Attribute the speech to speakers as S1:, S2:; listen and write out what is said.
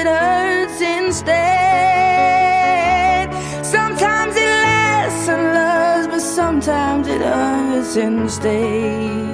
S1: It hurts instead. Sometimes it lasts and loves, but sometimes it hurts instead.